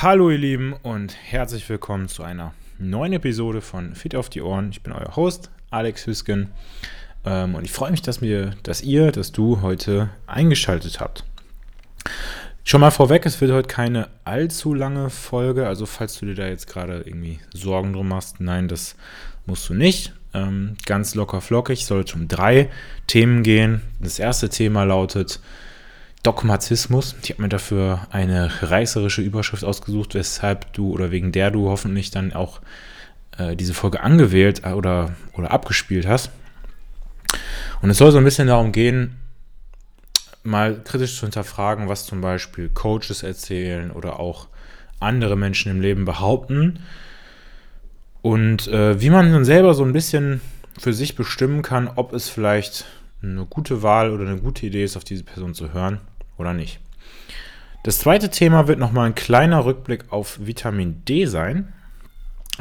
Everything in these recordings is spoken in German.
Hallo ihr Lieben und herzlich willkommen zu einer neuen Episode von Fit auf die Ohren. Ich bin euer Host Alex Hüsken ähm, und ich freue mich, dass, mir, dass ihr, dass du heute eingeschaltet habt. Schon mal vorweg, es wird heute keine allzu lange Folge, also falls du dir da jetzt gerade irgendwie Sorgen drum machst, nein, das musst du nicht. Ähm, ganz locker flockig, soll es um drei Themen gehen. Das erste Thema lautet Dogmatismus. Ich habe mir dafür eine reißerische Überschrift ausgesucht, weshalb du oder wegen der du hoffentlich dann auch äh, diese Folge angewählt äh, oder, oder abgespielt hast. Und es soll so ein bisschen darum gehen, mal kritisch zu hinterfragen, was zum Beispiel Coaches erzählen oder auch andere Menschen im Leben behaupten. Und äh, wie man dann selber so ein bisschen für sich bestimmen kann, ob es vielleicht eine gute Wahl oder eine gute Idee ist, auf diese Person zu hören oder nicht. Das zweite Thema wird nochmal ein kleiner Rückblick auf Vitamin D sein,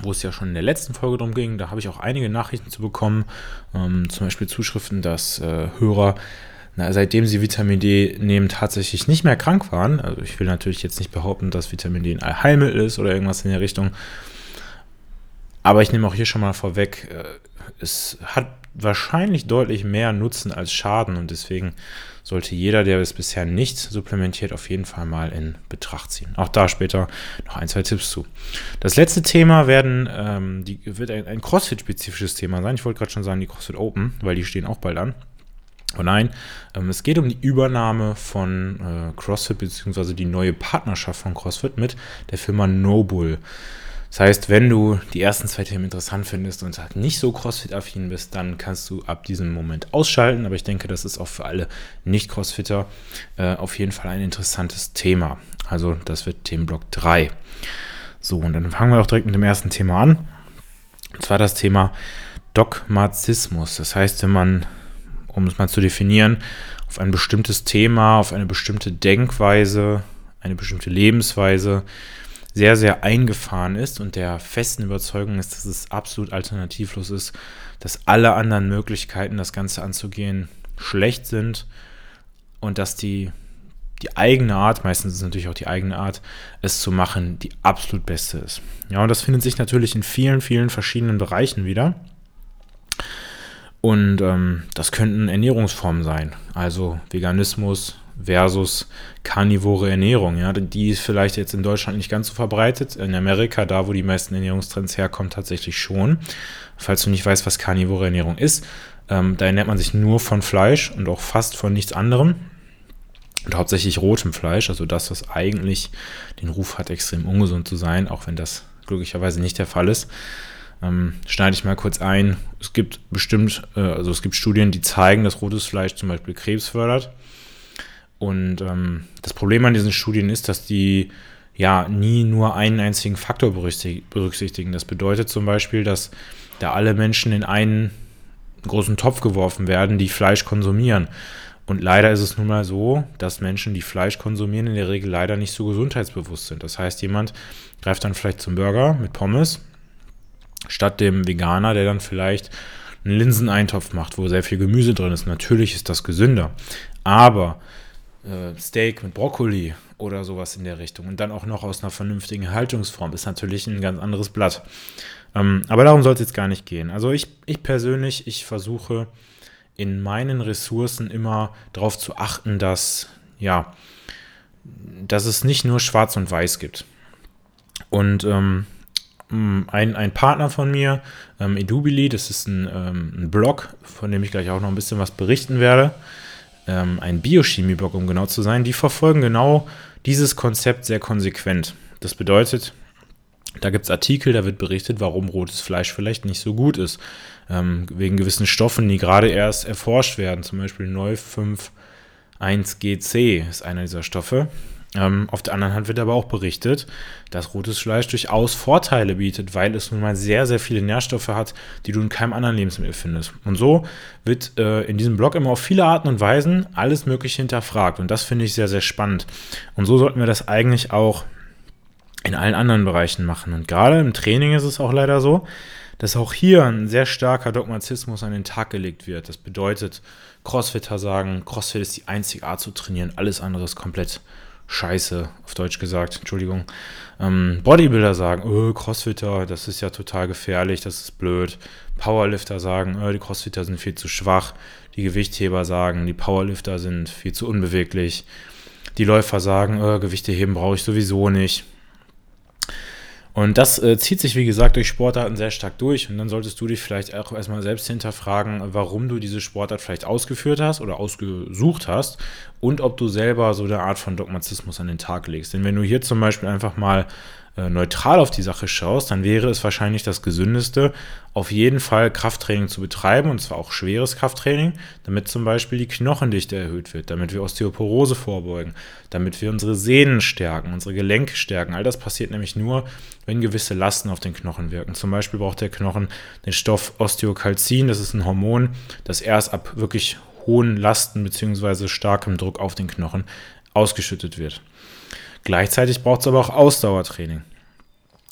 wo es ja schon in der letzten Folge drum ging. Da habe ich auch einige Nachrichten zu bekommen, ähm, zum Beispiel Zuschriften, dass äh, Hörer, na, seitdem sie Vitamin D nehmen, tatsächlich nicht mehr krank waren. Also ich will natürlich jetzt nicht behaupten, dass Vitamin D ein Allheilmittel ist oder irgendwas in der Richtung. Aber ich nehme auch hier schon mal vorweg, äh, es hat wahrscheinlich deutlich mehr Nutzen als Schaden und deswegen sollte jeder, der es bisher nicht supplementiert, auf jeden Fall mal in Betracht ziehen. Auch da später noch ein, zwei Tipps zu. Das letzte Thema werden, ähm, die, wird ein, ein CrossFit-spezifisches Thema sein. Ich wollte gerade schon sagen, die CrossFit Open, weil die stehen auch bald an. Oh nein, ähm, es geht um die Übernahme von äh, CrossFit beziehungsweise die neue Partnerschaft von CrossFit mit der Firma Nobull. Das heißt, wenn du die ersten zwei Themen interessant findest und halt nicht so CrossFit-affin bist, dann kannst du ab diesem Moment ausschalten. Aber ich denke, das ist auch für alle Nicht-Crossfitter äh, auf jeden Fall ein interessantes Thema. Also das wird Themenblock 3. So, und dann fangen wir auch direkt mit dem ersten Thema an. Und zwar das Thema Dogmatismus. Das heißt, wenn man, um es mal zu definieren, auf ein bestimmtes Thema, auf eine bestimmte Denkweise, eine bestimmte Lebensweise, sehr, sehr eingefahren ist und der festen Überzeugung ist, dass es absolut alternativlos ist, dass alle anderen Möglichkeiten, das Ganze anzugehen, schlecht sind und dass die, die eigene Art, meistens ist es natürlich auch die eigene Art, es zu machen, die absolut beste ist. Ja, und das findet sich natürlich in vielen, vielen verschiedenen Bereichen wieder. Und ähm, das könnten Ernährungsformen sein, also Veganismus, versus karnivore Ernährung. Ja, die ist vielleicht jetzt in Deutschland nicht ganz so verbreitet. In Amerika, da wo die meisten Ernährungstrends herkommen, tatsächlich schon. Falls du nicht weißt, was karnivore Ernährung ist, ähm, da ernährt man sich nur von Fleisch und auch fast von nichts anderem. Und hauptsächlich rotem Fleisch, also das, was eigentlich den Ruf hat, extrem ungesund zu sein, auch wenn das glücklicherweise nicht der Fall ist. Ähm, schneide ich mal kurz ein. Es gibt bestimmt, äh, also es gibt Studien, die zeigen, dass rotes Fleisch zum Beispiel Krebs fördert. Und ähm, das Problem an diesen Studien ist, dass die ja nie nur einen einzigen Faktor berücksichtigen. Das bedeutet zum Beispiel, dass da alle Menschen in einen großen Topf geworfen werden, die Fleisch konsumieren. Und leider ist es nun mal so, dass Menschen, die Fleisch konsumieren, in der Regel leider nicht so gesundheitsbewusst sind. Das heißt, jemand greift dann vielleicht zum Burger mit Pommes, statt dem Veganer, der dann vielleicht einen Linseneintopf macht, wo sehr viel Gemüse drin ist. Natürlich ist das gesünder. Aber äh, Steak mit Brokkoli oder sowas in der Richtung und dann auch noch aus einer vernünftigen Haltungsform ist natürlich ein ganz anderes Blatt. Ähm, aber darum soll es jetzt gar nicht gehen. Also ich, ich persönlich, ich versuche in meinen Ressourcen immer darauf zu achten, dass, ja, dass es nicht nur schwarz und weiß gibt. Und ähm, ein, ein Partner von mir, ähm, Edubili, das ist ein, ähm, ein Blog, von dem ich gleich auch noch ein bisschen was berichten werde ähm, ein Biochemie-Blog, um genau zu sein, die verfolgen genau dieses Konzept sehr konsequent. Das bedeutet, da gibt es Artikel, da wird berichtet, warum rotes Fleisch vielleicht nicht so gut ist. Ähm, wegen gewissen Stoffen, die gerade erst erforscht werden. Zum Beispiel Neu 5.1GC ist einer dieser Stoffe. Ähm, auf der anderen Hand wird aber auch berichtet, dass rotes Fleisch durchaus Vorteile bietet, weil es nun mal sehr, sehr viele Nährstoffe hat, die du in keinem anderen Lebensmittel findest. Und so wird äh, in diesem Blog immer auf viele Arten und Weisen alles Mögliche hinterfragt. Und das finde ich sehr, sehr spannend. Und so sollten wir das eigentlich auch in allen anderen Bereichen machen. Und gerade im Training ist es auch leider so, dass auch hier ein sehr starker Dogmatismus an den Tag gelegt wird. Das bedeutet, Crossfitter sagen, Crossfit ist die einzige Art zu trainieren, alles andere ist komplett Scheiße, auf Deutsch gesagt, Entschuldigung. Ähm, Bodybuilder sagen, oh, Crossfitter, das ist ja total gefährlich, das ist blöd. Powerlifter sagen, oh, die Crossfitter sind viel zu schwach. Die Gewichtheber sagen, die Powerlifter sind viel zu unbeweglich. Die Läufer sagen, oh, Gewichte heben brauche ich sowieso nicht. Und das äh, zieht sich, wie gesagt, durch Sportarten sehr stark durch. Und dann solltest du dich vielleicht auch erstmal selbst hinterfragen, warum du diese Sportart vielleicht ausgeführt hast oder ausgesucht hast und ob du selber so eine Art von Dogmatismus an den Tag legst. Denn wenn du hier zum Beispiel einfach mal neutral auf die Sache schaust, dann wäre es wahrscheinlich das Gesündeste, auf jeden Fall Krafttraining zu betreiben, und zwar auch schweres Krafttraining, damit zum Beispiel die Knochendichte erhöht wird, damit wir Osteoporose vorbeugen, damit wir unsere Sehnen stärken, unsere Gelenke stärken. All das passiert nämlich nur, wenn gewisse Lasten auf den Knochen wirken. Zum Beispiel braucht der Knochen den Stoff Osteokalzin, das ist ein Hormon, das erst ab wirklich hohen Lasten bzw. starkem Druck auf den Knochen ausgeschüttet wird. Gleichzeitig braucht es aber auch Ausdauertraining.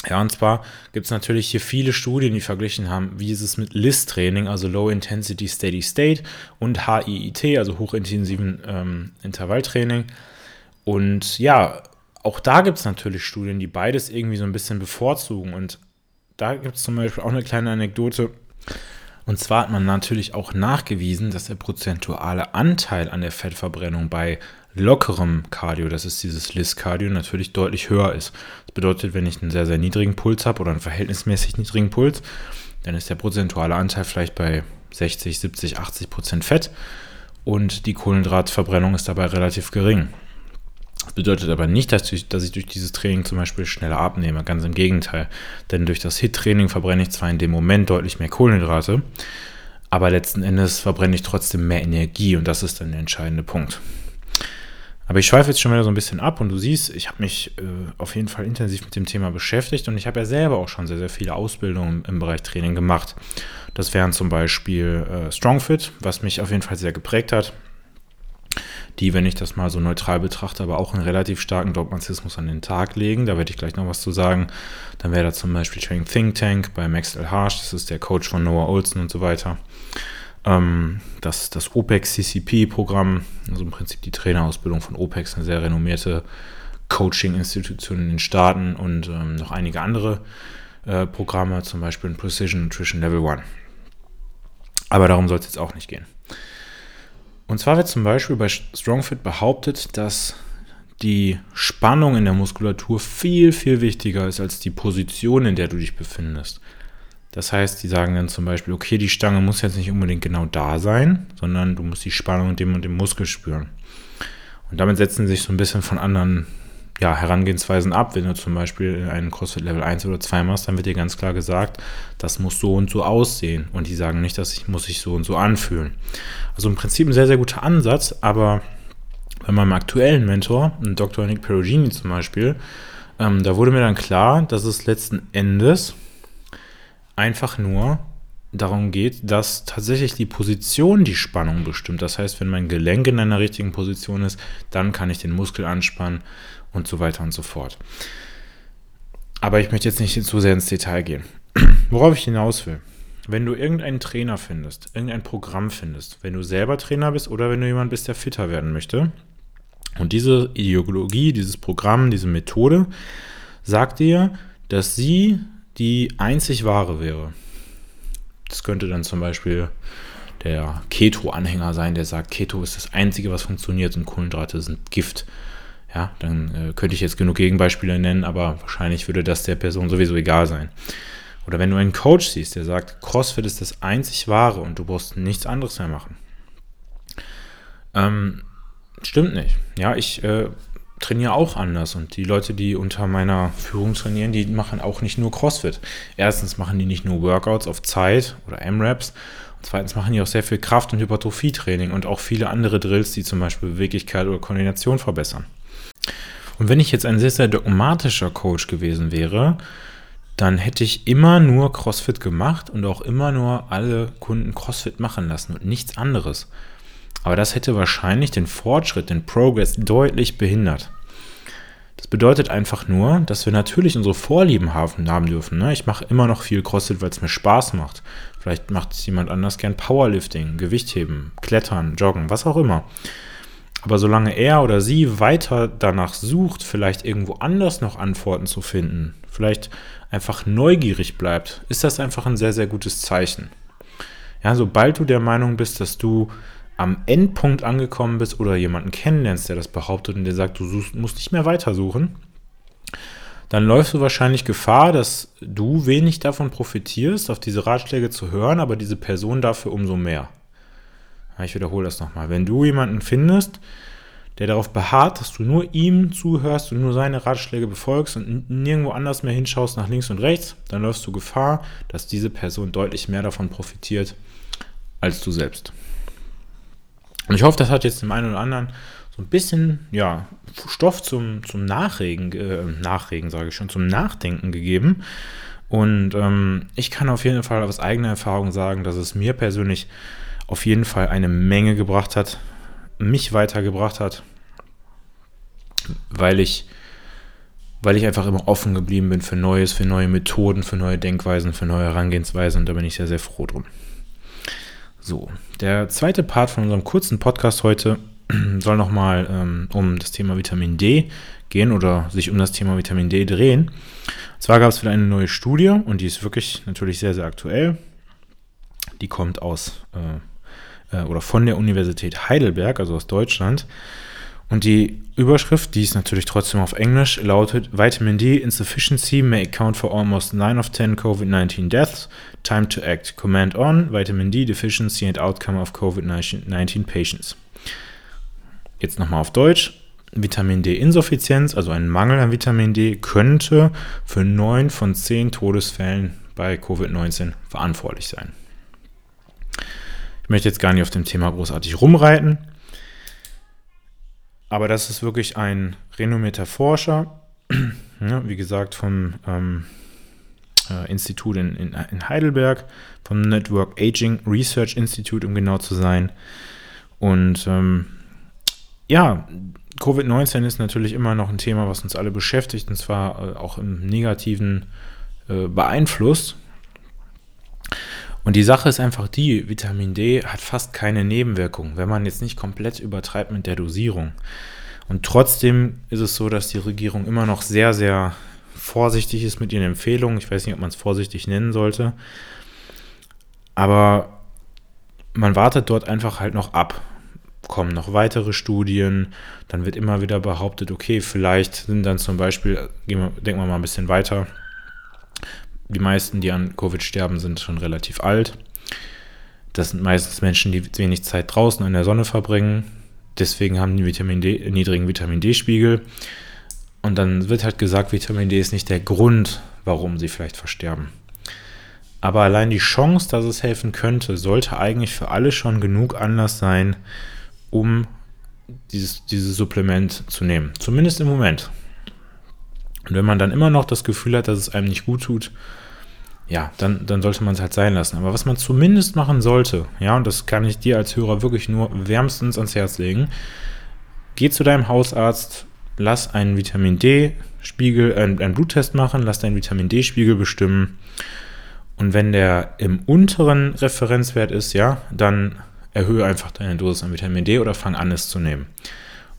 Ja, und zwar gibt es natürlich hier viele Studien, die verglichen haben, wie ist es mit LIST-Training, also Low Intensity Steady State, und HIIT, also hochintensiven ähm, Intervalltraining. Und ja, auch da gibt es natürlich Studien, die beides irgendwie so ein bisschen bevorzugen. Und da gibt es zum Beispiel auch eine kleine Anekdote. Und zwar hat man natürlich auch nachgewiesen, dass der prozentuale Anteil an der Fettverbrennung bei lockerem Cardio, das ist dieses LIS-Cardio, natürlich deutlich höher ist. Das bedeutet, wenn ich einen sehr, sehr niedrigen Puls habe oder einen verhältnismäßig niedrigen Puls, dann ist der prozentuale Anteil vielleicht bei 60, 70, 80 Prozent Fett und die Kohlenhydratverbrennung ist dabei relativ gering. Das bedeutet aber nicht, dass ich, dass ich durch dieses Training zum Beispiel schneller abnehme. Ganz im Gegenteil. Denn durch das HIT-Training verbrenne ich zwar in dem Moment deutlich mehr Kohlenhydrate, aber letzten Endes verbrenne ich trotzdem mehr Energie und das ist dann der entscheidende Punkt. Aber ich schweife jetzt schon wieder so ein bisschen ab und du siehst, ich habe mich äh, auf jeden Fall intensiv mit dem Thema beschäftigt und ich habe ja selber auch schon sehr, sehr viele Ausbildungen im Bereich Training gemacht. Das wären zum Beispiel äh, Strongfit, was mich auf jeden Fall sehr geprägt hat. Die, wenn ich das mal so neutral betrachte, aber auch einen relativ starken Dogmatismus an den Tag legen. Da werde ich gleich noch was zu sagen. Dann wäre da zum Beispiel Training Think Tank bei Max L. Harsh, das ist der Coach von Noah Olsen und so weiter ähm, das, das OPEX-CCP-Programm, also im Prinzip die Trainerausbildung von OPEX, eine sehr renommierte Coaching-Institution in den Staaten und ähm, noch einige andere äh, Programme, zum Beispiel in Precision Nutrition Level 1. Aber darum soll es jetzt auch nicht gehen. Und zwar wird zum Beispiel bei StrongFit behauptet, dass die Spannung in der Muskulatur viel, viel wichtiger ist als die Position, in der du dich befindest. Das heißt, die sagen dann zum Beispiel, okay, die Stange muss jetzt nicht unbedingt genau da sein, sondern du musst die Spannung dem und dem Muskel spüren. Und damit setzen sie sich so ein bisschen von anderen ja, Herangehensweisen ab. Wenn du zum Beispiel einen CrossFit Level 1 oder 2 machst, dann wird dir ganz klar gesagt, das muss so und so aussehen. Und die sagen nicht, dass ich muss sich so und so anfühlen. Also im Prinzip ein sehr, sehr guter Ansatz, aber bei meinem aktuellen Mentor, Dr. Nick Perugini zum Beispiel, ähm, da wurde mir dann klar, dass es letzten Endes einfach nur darum geht, dass tatsächlich die Position die Spannung bestimmt. Das heißt, wenn mein Gelenk in einer richtigen Position ist, dann kann ich den Muskel anspannen und so weiter und so fort. Aber ich möchte jetzt nicht zu sehr ins Detail gehen. Worauf ich hinaus will. Wenn du irgendeinen Trainer findest, irgendein Programm findest, wenn du selber Trainer bist oder wenn du jemand bist, der fitter werden möchte, und diese Ideologie, dieses Programm, diese Methode sagt dir, dass sie die einzig wahre wäre. Das könnte dann zum Beispiel der Keto-Anhänger sein, der sagt, Keto ist das Einzige, was funktioniert und Kohlenhydrate sind Gift. Ja, dann äh, könnte ich jetzt genug Gegenbeispiele nennen, aber wahrscheinlich würde das der Person sowieso egal sein. Oder wenn du einen Coach siehst, der sagt, CrossFit ist das einzig wahre und du brauchst nichts anderes mehr machen. Ähm, stimmt nicht. Ja, ich äh, trainiere auch anders und die Leute, die unter meiner Führung trainieren, die machen auch nicht nur CrossFit. Erstens machen die nicht nur Workouts auf Zeit oder M-Raps und zweitens machen die auch sehr viel Kraft- und Hypertrophie-Training und auch viele andere Drills, die zum Beispiel Beweglichkeit oder Koordination verbessern. Und wenn ich jetzt ein sehr, sehr dogmatischer Coach gewesen wäre, dann hätte ich immer nur CrossFit gemacht und auch immer nur alle Kunden CrossFit machen lassen und nichts anderes. Aber das hätte wahrscheinlich den Fortschritt, den Progress deutlich behindert. Das bedeutet einfach nur, dass wir natürlich unsere Vorlieben haben dürfen. Ne? Ich mache immer noch viel CrossFit, weil es mir Spaß macht. Vielleicht macht jemand anders gern Powerlifting, Gewichtheben, Klettern, Joggen, was auch immer. Aber solange er oder sie weiter danach sucht, vielleicht irgendwo anders noch Antworten zu finden, vielleicht einfach neugierig bleibt, ist das einfach ein sehr, sehr gutes Zeichen. Ja, sobald du der Meinung bist, dass du am Endpunkt angekommen bist oder jemanden kennenlernst, der das behauptet und der sagt, du suchst, musst nicht mehr weitersuchen, dann läufst du wahrscheinlich Gefahr, dass du wenig davon profitierst, auf diese Ratschläge zu hören, aber diese Person dafür umso mehr. Ich wiederhole das nochmal. Wenn du jemanden findest, der darauf beharrt, dass du nur ihm zuhörst und nur seine Ratschläge befolgst und nirgendwo anders mehr hinschaust nach links und rechts, dann läufst du Gefahr, dass diese Person deutlich mehr davon profitiert als du selbst. Und ich hoffe, das hat jetzt dem einen oder anderen so ein bisschen ja, Stoff zum, zum Nachregen, äh, Nachregen sage ich schon, zum Nachdenken gegeben. Und ähm, ich kann auf jeden Fall aus eigener Erfahrung sagen, dass es mir persönlich auf jeden Fall eine Menge gebracht hat, mich weitergebracht hat, weil ich, weil ich einfach immer offen geblieben bin für Neues, für neue Methoden, für neue Denkweisen, für neue Herangehensweisen und da bin ich sehr, sehr froh drum. So, der zweite Part von unserem kurzen Podcast heute soll nochmal ähm, um das Thema Vitamin D gehen oder sich um das Thema Vitamin D drehen. Und zwar gab es wieder eine neue Studie und die ist wirklich natürlich sehr, sehr aktuell. Die kommt aus äh, äh, oder von der Universität Heidelberg, also aus Deutschland. Und die Überschrift, die ist natürlich trotzdem auf Englisch, lautet Vitamin D insufficiency may account for almost 9 of 10 COVID-19 deaths. Time to act. Command on Vitamin D deficiency and outcome of COVID-19 patients. Jetzt nochmal auf Deutsch. Vitamin D-Insuffizienz, also ein Mangel an Vitamin D, könnte für 9 von 10 Todesfällen bei Covid-19 verantwortlich sein. Ich möchte jetzt gar nicht auf dem Thema großartig rumreiten, aber das ist wirklich ein renommierter Forscher, wie gesagt, vom ähm, äh, Institut in, in, in Heidelberg, vom Network Aging Research Institute, um genau zu sein. Und ähm, ja, Covid-19 ist natürlich immer noch ein Thema, was uns alle beschäftigt und zwar äh, auch im Negativen äh, beeinflusst. Und die Sache ist einfach die, Vitamin D hat fast keine Nebenwirkungen, wenn man jetzt nicht komplett übertreibt mit der Dosierung. Und trotzdem ist es so, dass die Regierung immer noch sehr, sehr vorsichtig ist mit ihren Empfehlungen. Ich weiß nicht, ob man es vorsichtig nennen sollte. Aber man wartet dort einfach halt noch ab kommen noch weitere Studien, dann wird immer wieder behauptet, okay, vielleicht sind dann zum Beispiel, denken wir mal ein bisschen weiter, die meisten, die an Covid sterben, sind schon relativ alt. Das sind meistens Menschen, die wenig Zeit draußen in der Sonne verbringen. Deswegen haben die Vitamin D, niedrigen Vitamin D-Spiegel. Und dann wird halt gesagt, Vitamin D ist nicht der Grund, warum sie vielleicht versterben. Aber allein die Chance, dass es helfen könnte, sollte eigentlich für alle schon genug Anlass sein, um dieses, dieses Supplement zu nehmen. Zumindest im Moment. Und wenn man dann immer noch das Gefühl hat, dass es einem nicht gut tut, ja, dann, dann sollte man es halt sein lassen. Aber was man zumindest machen sollte, ja, und das kann ich dir als Hörer wirklich nur wärmstens ans Herz legen, geh zu deinem Hausarzt, lass einen Vitamin D-Spiegel, äh, einen Bluttest machen, lass deinen Vitamin D-Spiegel bestimmen. Und wenn der im unteren Referenzwert ist, ja, dann erhöhe einfach deine Dosis an Vitamin D oder fang an, es zu nehmen.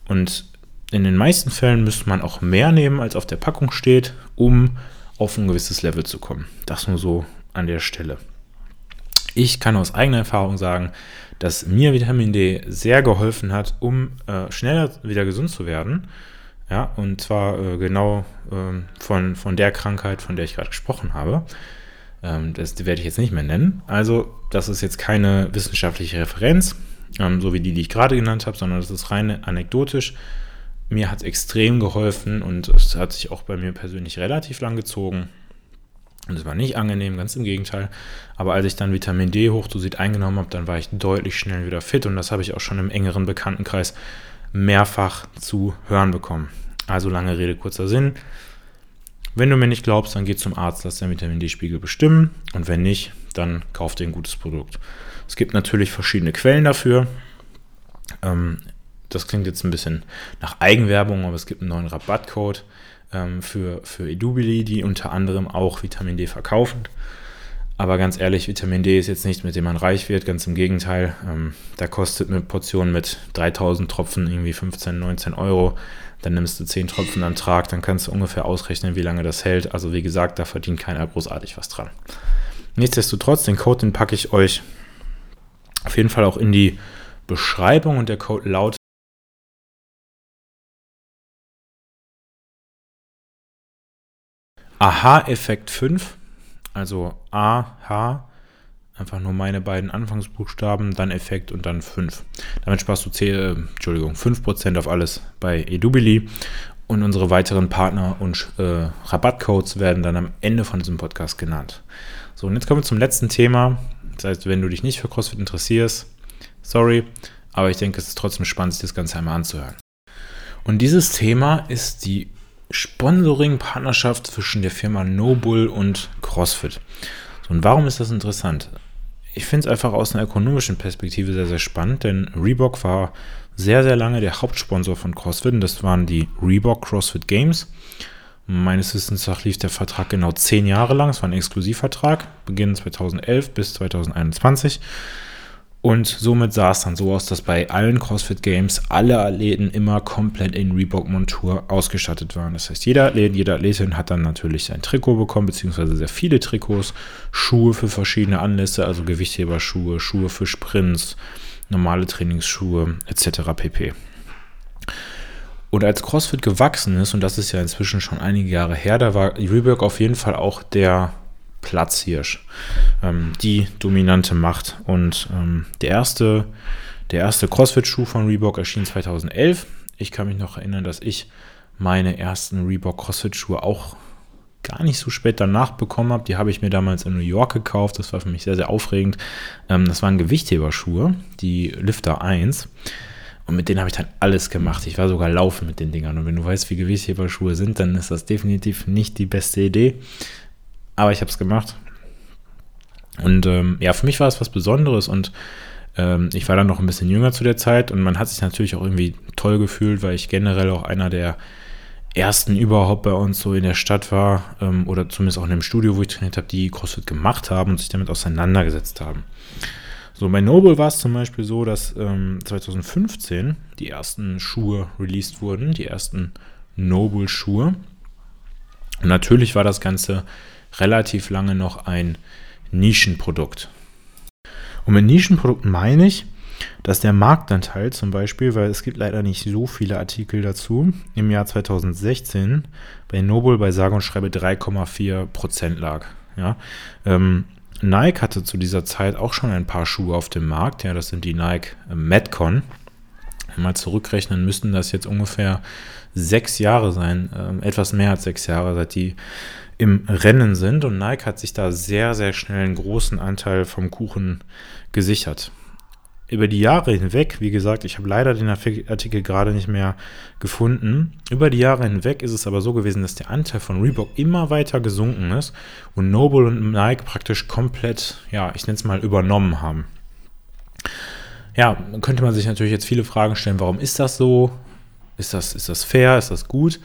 Und in den meisten Fällen müsste man auch mehr nehmen, als auf der Packung steht, um auf ein gewisses Level zu kommen. Das nur so an der Stelle. Ich kann aus eigener Erfahrung sagen, dass mir Vitamin D sehr geholfen hat, um äh, schneller wieder gesund zu werden. Ja, und zwar äh, genau äh, von, von der Krankheit, von der ich gerade gesprochen habe. Ähm, das werde ich jetzt nicht mehr nennen. Also, das ist jetzt keine wissenschaftliche Referenz, ähm, so wie die, die ich gerade genannt habe, sondern das ist rein anekdotisch. Mir hat es extrem geholfen und es hat sich auch bei mir persönlich relativ lang gezogen. Und es war nicht angenehm, ganz im Gegenteil. Aber als ich dann Vitamin D hochdosiert eingenommen habe, dann war ich deutlich schnell wieder fit und das habe ich auch schon im engeren Bekanntenkreis mehrfach zu hören bekommen. Also lange Rede, kurzer Sinn. Wenn du mir nicht glaubst, dann geh zum Arzt, lass deinen Vitamin D-Spiegel bestimmen und wenn nicht, dann kauf dir ein gutes Produkt. Es gibt natürlich verschiedene Quellen dafür. Ähm, das klingt jetzt ein bisschen nach Eigenwerbung, aber es gibt einen neuen Rabattcode ähm, für, für Edubili, die unter anderem auch Vitamin D verkaufen. Aber ganz ehrlich, Vitamin D ist jetzt nichts, mit dem man reich wird. Ganz im Gegenteil. Ähm, da kostet eine Portion mit 3000 Tropfen irgendwie 15, 19 Euro. Dann nimmst du 10 Tropfen am Tag, dann kannst du ungefähr ausrechnen, wie lange das hält. Also wie gesagt, da verdient keiner großartig was dran. Nichtsdestotrotz, den Code, den packe ich euch auf jeden Fall auch in die Beschreibung und der Code lautet Aha-Effekt 5, also AH, einfach nur meine beiden Anfangsbuchstaben, dann Effekt und dann 5. Damit sparst du 10, äh, Entschuldigung, 5% auf alles bei Edubili und unsere weiteren Partner und äh, Rabattcodes werden dann am Ende von diesem Podcast genannt. So, und jetzt kommen wir zum letzten Thema. Das heißt, wenn du dich nicht für CrossFit interessierst, sorry, aber ich denke, es ist trotzdem spannend, sich das Ganze einmal anzuhören. Und dieses Thema ist die Sponsoring-Partnerschaft zwischen der Firma Nobull und CrossFit. So, und warum ist das interessant? Ich finde es einfach aus einer ökonomischen Perspektive sehr, sehr spannend, denn Reebok war sehr, sehr lange der Hauptsponsor von CrossFit und das waren die Reebok CrossFit Games. Meines Wissens nach lief der Vertrag genau zehn Jahre lang. Es war ein Exklusivvertrag, beginnend 2011 bis 2021. Und somit sah es dann so aus, dass bei allen CrossFit Games alle Athleten immer komplett in Reebok-Montur ausgestattet waren. Das heißt, jeder Athlet, jede Athletin hat dann natürlich sein Trikot bekommen, beziehungsweise sehr viele Trikots, Schuhe für verschiedene Anlässe, also Gewichtheberschuhe, Schuhe für Sprints, normale Trainingsschuhe etc. pp. Und als CrossFit gewachsen ist, und das ist ja inzwischen schon einige Jahre her, da war Reebok auf jeden Fall auch der Platzhirsch, ähm, die dominante Macht. Und ähm, der erste, der erste CrossFit-Schuh von Reebok erschien 2011. Ich kann mich noch erinnern, dass ich meine ersten Reebok CrossFit-Schuhe auch gar nicht so spät danach bekommen habe. Die habe ich mir damals in New York gekauft. Das war für mich sehr, sehr aufregend. Ähm, das waren Gewichtheberschuhe, die Lifter 1. Und mit denen habe ich dann alles gemacht. Ich war sogar laufen mit den Dingern. Und wenn du weißt, wie Gewichtheberschuhe sind, dann ist das definitiv nicht die beste Idee. Aber ich habe es gemacht. Und ähm, ja, für mich war es was Besonderes und ähm, ich war dann noch ein bisschen jünger zu der Zeit und man hat sich natürlich auch irgendwie toll gefühlt, weil ich generell auch einer der ersten überhaupt bei uns so in der Stadt war ähm, oder zumindest auch in dem Studio, wo ich trainiert habe, die CrossFit gemacht haben und sich damit auseinandergesetzt haben. So, bei Noble war es zum Beispiel so, dass ähm, 2015 die ersten Schuhe released wurden, die ersten Noble-Schuhe. Und natürlich war das Ganze relativ lange noch ein Nischenprodukt. Und mit Nischenprodukten meine ich, dass der Marktanteil zum Beispiel, weil es gibt leider nicht so viele Artikel dazu, im Jahr 2016 bei Noble bei sage und schreibe 3,4% lag. Ja, ähm, Nike hatte zu dieser Zeit auch schon ein paar Schuhe auf dem Markt. Ja, das sind die Nike äh. Mal zurückrechnen, müssten das jetzt ungefähr sechs Jahre sein, äh, etwas mehr als sechs Jahre, seit die im Rennen sind. Und Nike hat sich da sehr, sehr schnell einen großen Anteil vom Kuchen gesichert. Über die Jahre hinweg, wie gesagt, ich habe leider den Artikel gerade nicht mehr gefunden. Über die Jahre hinweg ist es aber so gewesen, dass der Anteil von Reebok immer weiter gesunken ist und Noble und Nike praktisch komplett, ja, ich nenne es mal, übernommen haben. Ja, könnte man sich natürlich jetzt viele Fragen stellen, warum ist das so? Ist das, ist das fair? Ist das gut?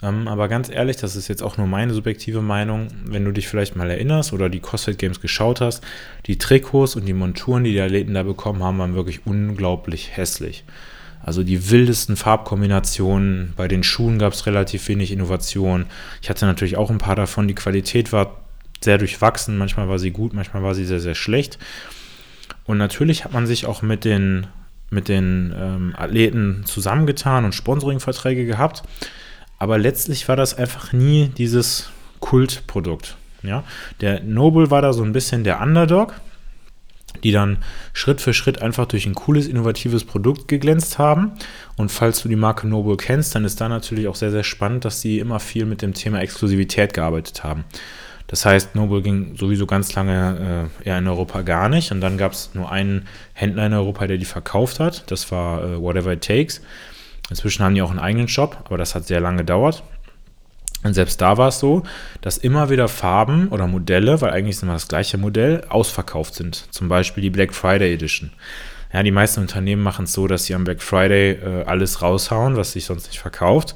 Ähm, aber ganz ehrlich, das ist jetzt auch nur meine subjektive Meinung. Wenn du dich vielleicht mal erinnerst oder die CrossFit Games geschaut hast, die Trikots und die Monturen, die die Athleten da bekommen haben, waren wirklich unglaublich hässlich. Also die wildesten Farbkombinationen. Bei den Schuhen gab es relativ wenig Innovation. Ich hatte natürlich auch ein paar davon. Die Qualität war sehr durchwachsen. Manchmal war sie gut, manchmal war sie sehr, sehr schlecht. Und natürlich hat man sich auch mit den, mit den ähm, Athleten zusammengetan und Sponsoringverträge gehabt. Aber letztlich war das einfach nie dieses Kultprodukt. Ja? Der Noble war da so ein bisschen der Underdog, die dann Schritt für Schritt einfach durch ein cooles, innovatives Produkt geglänzt haben. Und falls du die Marke Noble kennst, dann ist da natürlich auch sehr, sehr spannend, dass sie immer viel mit dem Thema Exklusivität gearbeitet haben. Das heißt, Noble ging sowieso ganz lange äh, eher in Europa gar nicht. Und dann gab es nur einen Händler in Europa, der die verkauft hat. Das war äh, Whatever It Takes. Inzwischen haben die auch einen eigenen Shop, aber das hat sehr lange gedauert. Und selbst da war es so, dass immer wieder Farben oder Modelle, weil eigentlich ist immer das gleiche Modell, ausverkauft sind. Zum Beispiel die Black Friday Edition. Ja, die meisten Unternehmen machen es so, dass sie am Black Friday äh, alles raushauen, was sich sonst nicht verkauft.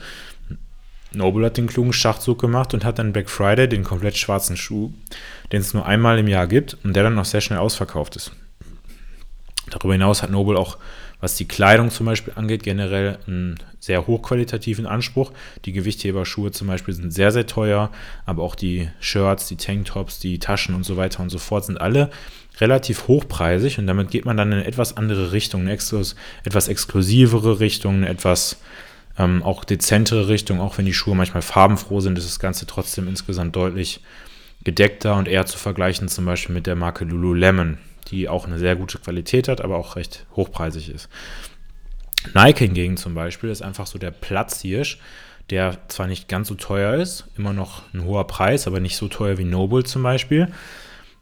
Noble hat den klugen Schachzug gemacht und hat dann Black Friday den komplett schwarzen Schuh, den es nur einmal im Jahr gibt und der dann noch sehr schnell ausverkauft ist. Darüber hinaus hat Noble auch, was die Kleidung zum Beispiel angeht, generell einen sehr hochqualitativen Anspruch. Die Gewichtheberschuhe zum Beispiel sind sehr, sehr teuer, aber auch die Shirts, die Tanktops, die Taschen und so weiter und so fort sind alle relativ hochpreisig und damit geht man dann in eine etwas andere Richtung, eine etwas exklusivere Richtung, eine etwas ähm, auch dezentere Richtung, auch wenn die Schuhe manchmal farbenfroh sind, ist das Ganze trotzdem insgesamt deutlich gedeckter und eher zu vergleichen zum Beispiel mit der Marke Lululemon, die auch eine sehr gute Qualität hat, aber auch recht hochpreisig ist. Nike hingegen zum Beispiel ist einfach so der Platzhirsch, der zwar nicht ganz so teuer ist, immer noch ein hoher Preis, aber nicht so teuer wie Noble zum Beispiel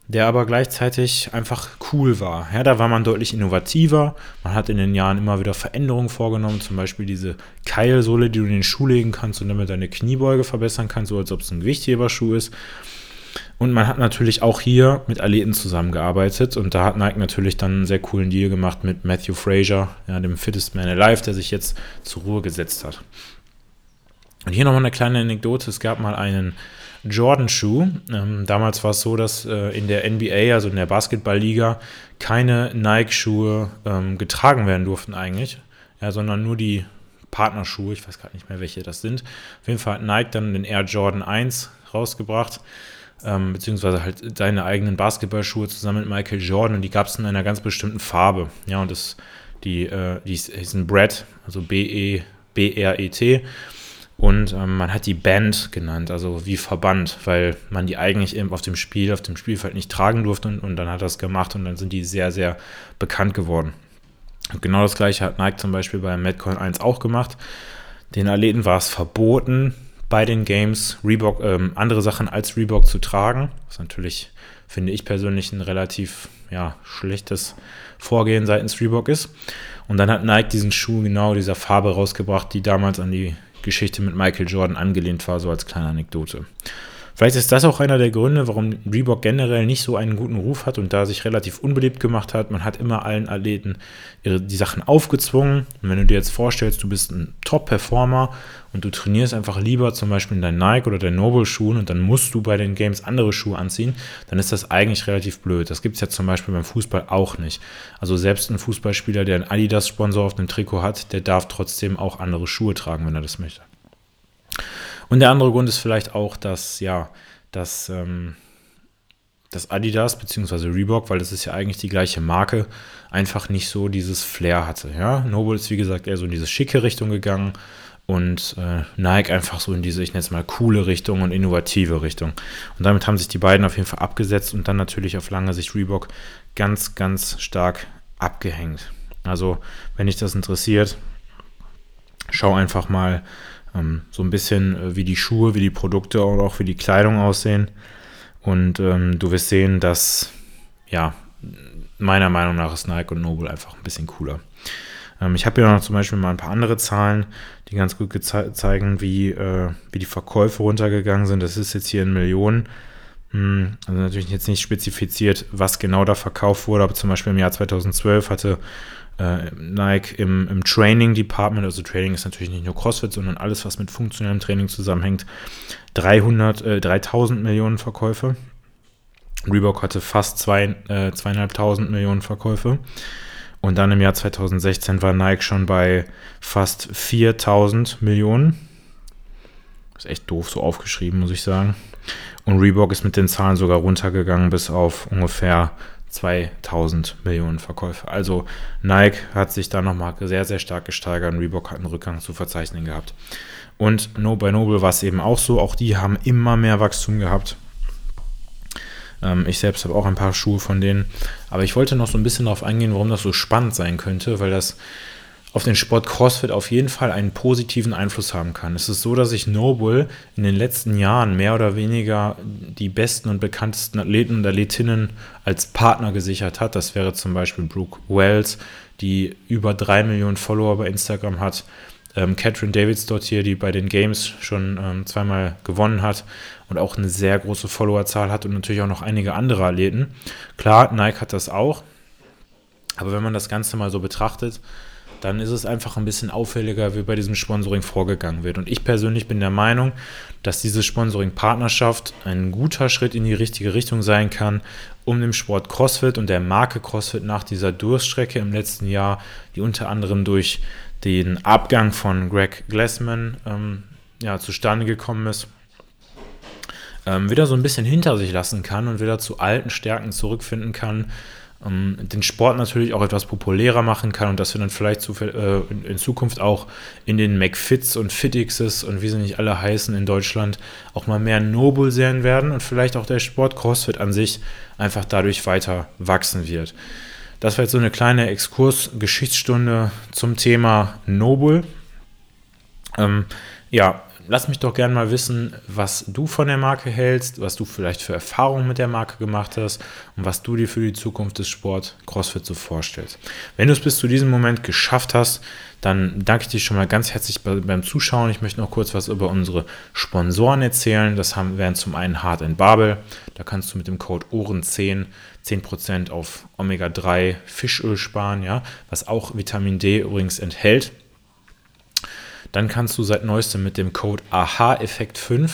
der aber gleichzeitig einfach cool war. Ja, da war man deutlich innovativer. Man hat in den Jahren immer wieder Veränderungen vorgenommen, zum Beispiel diese Keilsohle, die du in den Schuh legen kannst und damit deine Kniebeuge verbessern kannst, so als ob es ein Gewichtheberschuh ist. Und man hat natürlich auch hier mit Athleten zusammengearbeitet und da hat Nike natürlich dann einen sehr coolen Deal gemacht mit Matthew Fraser, ja, dem Fittest Man Alive, der sich jetzt zur Ruhe gesetzt hat. Und hier nochmal eine kleine Anekdote. Es gab mal einen Jordan-Schuh. Ähm, damals war es so, dass äh, in der NBA, also in der Basketballliga, keine Nike-Schuhe ähm, getragen werden durften eigentlich, ja, sondern nur die Partnerschuhe. Ich weiß gerade nicht mehr, welche das sind. Auf jeden Fall hat Nike dann den Air Jordan 1 rausgebracht. Ähm, beziehungsweise halt seine eigenen Basketballschuhe zusammen mit Michael Jordan und die gab es in einer ganz bestimmten Farbe. Ja, und das, die, äh, die hießen Brett, also B-E-B-R-E-T und ähm, man hat die Band genannt, also wie Verband, weil man die eigentlich eben auf dem Spiel, auf dem Spielfeld nicht tragen durfte und, und dann hat das gemacht und dann sind die sehr, sehr bekannt geworden. Und genau das gleiche hat Nike zum Beispiel bei Madcoin 1 auch gemacht. Den Athleten war es verboten, bei den Games Reebok, ähm, andere Sachen als Reebok zu tragen. Was natürlich, finde ich persönlich, ein relativ ja, schlechtes Vorgehen seitens Reebok ist. Und dann hat Nike diesen Schuh genau dieser Farbe rausgebracht, die damals an die Geschichte mit Michael Jordan angelehnt war, so als kleine Anekdote. Vielleicht ist das auch einer der Gründe, warum Reebok generell nicht so einen guten Ruf hat und da sich relativ unbeliebt gemacht hat. Man hat immer allen Athleten ihre, die Sachen aufgezwungen. Und wenn du dir jetzt vorstellst, du bist ein Top-Performer und du trainierst einfach lieber zum Beispiel in deinen Nike oder deinen Noble-Schuhen und dann musst du bei den Games andere Schuhe anziehen, dann ist das eigentlich relativ blöd. Das gibt es ja zum Beispiel beim Fußball auch nicht. Also selbst ein Fußballspieler, der einen Adidas-Sponsor auf dem Trikot hat, der darf trotzdem auch andere Schuhe tragen, wenn er das möchte. Und der andere Grund ist vielleicht auch, dass, ja, dass, ähm, dass Adidas bzw. Reebok, weil das ist ja eigentlich die gleiche Marke, einfach nicht so dieses Flair hatte. Ja? Noble ist, wie gesagt, eher so in diese schicke Richtung gegangen und äh, Nike einfach so in diese, ich nenne es mal, coole Richtung und innovative Richtung. Und damit haben sich die beiden auf jeden Fall abgesetzt und dann natürlich auf lange Sicht Reebok ganz, ganz stark abgehängt. Also, wenn dich das interessiert, schau einfach mal ähm, so ein bisschen, äh, wie die Schuhe, wie die Produkte und auch wie die Kleidung aussehen. Und ähm, du wirst sehen, dass, ja, meiner Meinung nach ist Nike und Noble einfach ein bisschen cooler. Ähm, ich habe hier noch zum Beispiel mal ein paar andere Zahlen, die ganz gut zeigen, wie, äh, wie die Verkäufe runtergegangen sind. Das ist jetzt hier in Millionen. Hm, also natürlich jetzt nicht spezifiziert, was genau da verkauft wurde, aber zum Beispiel im Jahr 2012 hatte äh, Nike im, im Training Department, also Training ist natürlich nicht nur CrossFit, sondern alles, was mit funktionellem Training zusammenhängt, 300, äh, 3000 Millionen Verkäufe. Reebok hatte fast zwei, äh, zweieinhalbtausend Millionen Verkäufe. Und dann im Jahr 2016 war Nike schon bei fast 4000 Millionen. ist echt doof so aufgeschrieben, muss ich sagen. Und Reebok ist mit den Zahlen sogar runtergegangen bis auf ungefähr 2000 Millionen Verkäufe. Also Nike hat sich da nochmal sehr, sehr stark gesteigert und Reebok hat einen Rückgang zu verzeichnen gehabt. Und no, bei Noble war es eben auch so, auch die haben immer mehr Wachstum gehabt. Ähm, ich selbst habe auch ein paar Schuhe von denen. Aber ich wollte noch so ein bisschen darauf eingehen, warum das so spannend sein könnte, weil das auf den Sport CrossFit auf jeden Fall einen positiven Einfluss haben kann. Es ist so, dass sich Noble in den letzten Jahren mehr oder weniger die besten und bekanntesten Athleten und Athletinnen als Partner gesichert hat. Das wäre zum Beispiel Brooke Wells, die über drei Millionen Follower bei Instagram hat. Ähm, Catherine Davids dort hier, die bei den Games schon ähm, zweimal gewonnen hat und auch eine sehr große Followerzahl hat und natürlich auch noch einige andere Athleten. Klar, Nike hat das auch. Aber wenn man das Ganze mal so betrachtet, dann ist es einfach ein bisschen auffälliger, wie bei diesem Sponsoring vorgegangen wird. Und ich persönlich bin der Meinung, dass diese Sponsoring-Partnerschaft ein guter Schritt in die richtige Richtung sein kann, um dem Sport CrossFit und der Marke CrossFit nach dieser Durststrecke im letzten Jahr, die unter anderem durch den Abgang von Greg Glassman ähm, ja, zustande gekommen ist, ähm, wieder so ein bisschen hinter sich lassen kann und wieder zu alten Stärken zurückfinden kann, ähm, den Sport natürlich auch etwas populärer machen kann und dass wir dann vielleicht zu, äh, in, in, Zukunft auch in den McFits und Fitixes und wie sie nicht alle heißen in Deutschland auch mal mehr Noble sehen werden und vielleicht auch der Sport CrossFit an sich einfach dadurch weiter wachsen wird. Das war jetzt so eine kleine Exkurs-Geschichtsstunde zum Thema Noble. Ähm, ja, lass mich doch gerne mal wissen, was du von der Marke hältst, was du vielleicht für Erfahrungen mit der Marke gemacht hast und was du dir für die Zukunft des Sport CrossFit so vorstellst. Wenn du es bis zu diesem Moment geschafft hast, dann danke ich dir schon mal ganz herzlich beim Zuschauen. Ich möchte noch kurz was über unsere Sponsoren erzählen. Das haben, wären zum einen Hard in Babel. Da kannst du mit dem Code OHREN10 10% auf Omega-3 Fischöl sparen, ja, was auch Vitamin D übrigens enthält. Dann kannst du seit neuestem mit dem Code AHA-Effekt5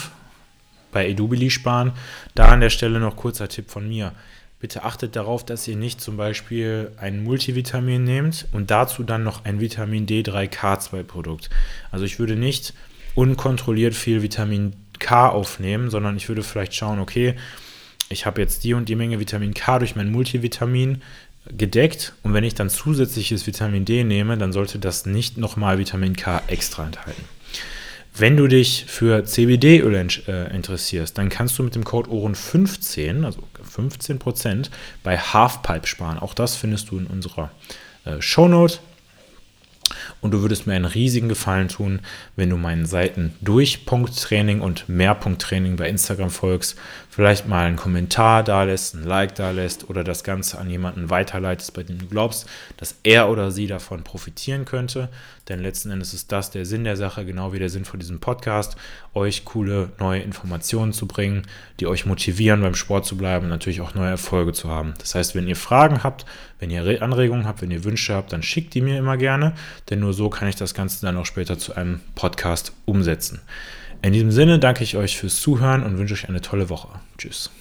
bei Edubili sparen. Da an der Stelle noch kurzer Tipp von mir. Bitte achtet darauf, dass ihr nicht zum Beispiel ein Multivitamin nehmt und dazu dann noch ein Vitamin D3K2-Produkt. Also ich würde nicht unkontrolliert viel Vitamin K aufnehmen, sondern ich würde vielleicht schauen, okay, ich habe jetzt die und die Menge Vitamin K durch mein Multivitamin gedeckt und wenn ich dann zusätzliches Vitamin D nehme, dann sollte das nicht nochmal Vitamin K extra enthalten. Wenn du dich für CBD-Öl äh, interessierst, dann kannst du mit dem Code OHREN15, also 15%, bei Halfpipe sparen. Auch das findest du in unserer äh, Shownote. Und du würdest mir einen riesigen Gefallen tun, wenn du meinen Seiten durch Punkttraining und Mehrpunkttraining bei Instagram folgst, vielleicht mal einen Kommentar da lässt, ein Like da lässt oder das Ganze an jemanden weiterleitest, bei dem du glaubst, dass er oder sie davon profitieren könnte. Denn letzten Endes ist das der Sinn der Sache, genau wie der Sinn von diesem Podcast, euch coole neue Informationen zu bringen, die euch motivieren, beim Sport zu bleiben und natürlich auch neue Erfolge zu haben. Das heißt, wenn ihr Fragen habt, wenn ihr Anregungen habt, wenn ihr Wünsche habt, dann schickt die mir immer gerne, denn nur so kann ich das Ganze dann auch später zu einem Podcast umsetzen. In diesem Sinne danke ich euch fürs Zuhören und wünsche euch eine tolle Woche. Tschüss.